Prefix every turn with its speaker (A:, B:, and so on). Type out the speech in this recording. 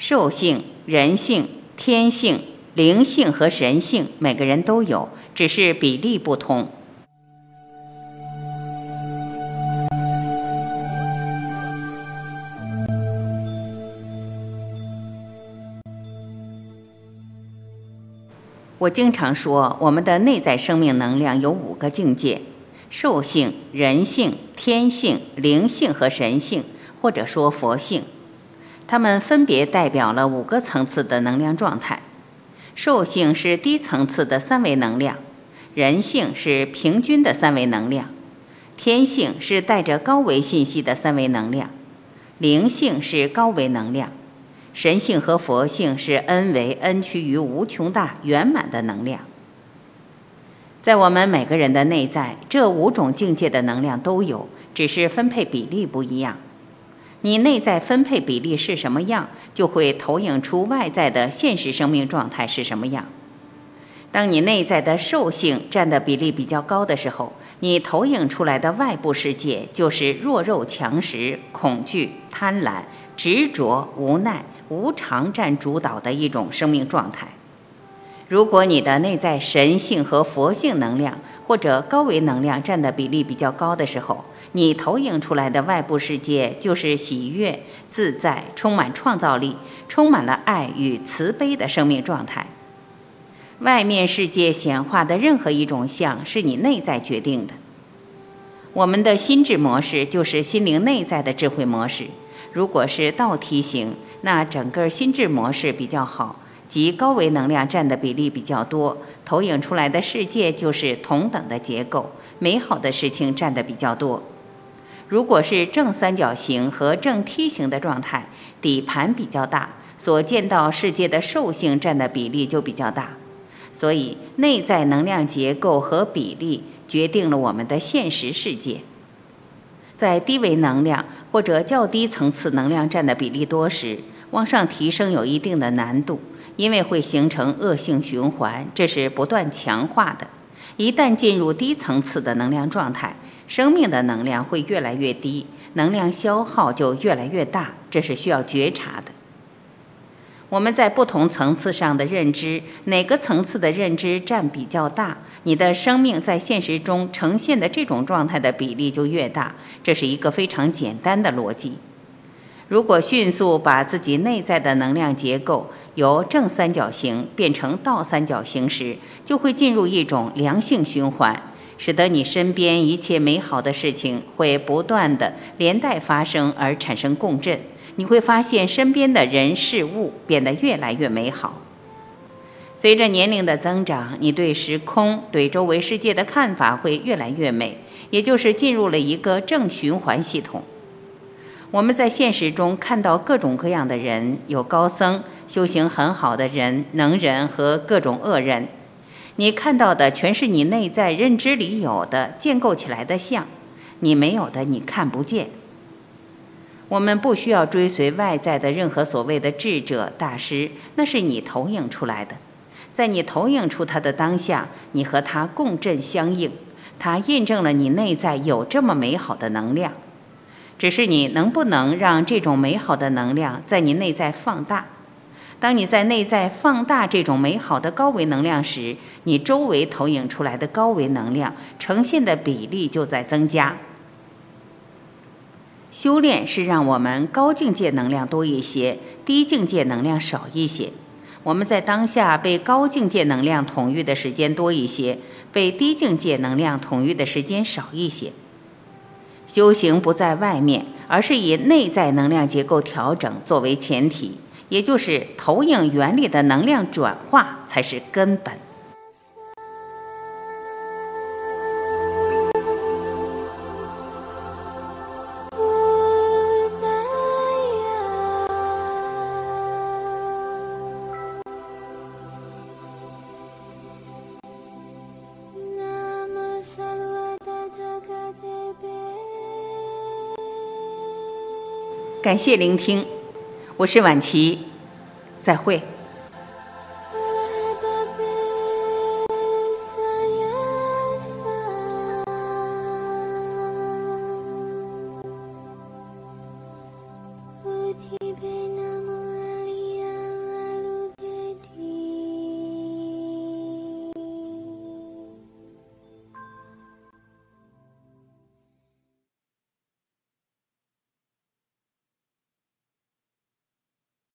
A: 兽性、人性、天性、灵性和神性，每个人都有，只是比例不同。我经常说，我们的内在生命能量有五个境界：兽性、人性、天性、灵性和神性，或者说佛性。它们分别代表了五个层次的能量状态。兽性是低层次的三维能量，人性是平均的三维能量，天性是带着高维信息的三维能量，灵性是高维能量。神性和佛性是 n 为 n 趋于无穷大圆满的能量，在我们每个人的内在，这五种境界的能量都有，只是分配比例不一样。你内在分配比例是什么样，就会投影出外在的现实生命状态是什么样。当你内在的兽性占的比例比较高的时候，你投影出来的外部世界就是弱肉强食、恐惧、贪婪、执着、无奈。无常占主导的一种生命状态。如果你的内在神性和佛性能量或者高维能量占的比例比较高的时候，你投影出来的外部世界就是喜悦、自在、充满创造力、充满了爱与慈悲的生命状态。外面世界显化的任何一种相，是你内在决定的。我们的心智模式就是心灵内在的智慧模式。如果是倒梯形。那整个心智模式比较好，即高维能量占的比例比较多，投影出来的世界就是同等的结构，美好的事情占的比较多。如果是正三角形和正梯形的状态，底盘比较大，所见到世界的兽性占的比例就比较大。所以内在能量结构和比例决定了我们的现实世界。在低维能量或者较低层次能量占的比例多时，往上提升有一定的难度，因为会形成恶性循环，这是不断强化的。一旦进入低层次的能量状态，生命的能量会越来越低，能量消耗就越来越大，这是需要觉察的。我们在不同层次上的认知，哪个层次的认知占比较大，你的生命在现实中呈现的这种状态的比例就越大。这是一个非常简单的逻辑。如果迅速把自己内在的能量结构由正三角形变成倒三角形时，就会进入一种良性循环，使得你身边一切美好的事情会不断的连带发生而产生共振。你会发现身边的人事物变得越来越美好。随着年龄的增长，你对时空、对周围世界的看法会越来越美，也就是进入了一个正循环系统。我们在现实中看到各种各样的人，有高僧、修行很好的人、能人和各种恶人。你看到的全是你内在认知里有的建构起来的像，你没有的你看不见。我们不需要追随外在的任何所谓的智者大师，那是你投影出来的。在你投影出他的当下，你和他共振相应，他印证了你内在有这么美好的能量。只是你能不能让这种美好的能量在你内在放大？当你在内在放大这种美好的高维能量时，你周围投影出来的高维能量呈现的比例就在增加。修炼是让我们高境界能量多一些，低境界能量少一些。我们在当下被高境界能量统御的时间多一些，被低境界能量统御的时间少一些。修行不在外面，而是以内在能量结构调整作为前提，也就是投影原理的能量转化才是根本。感谢聆听，我是婉琪，再会。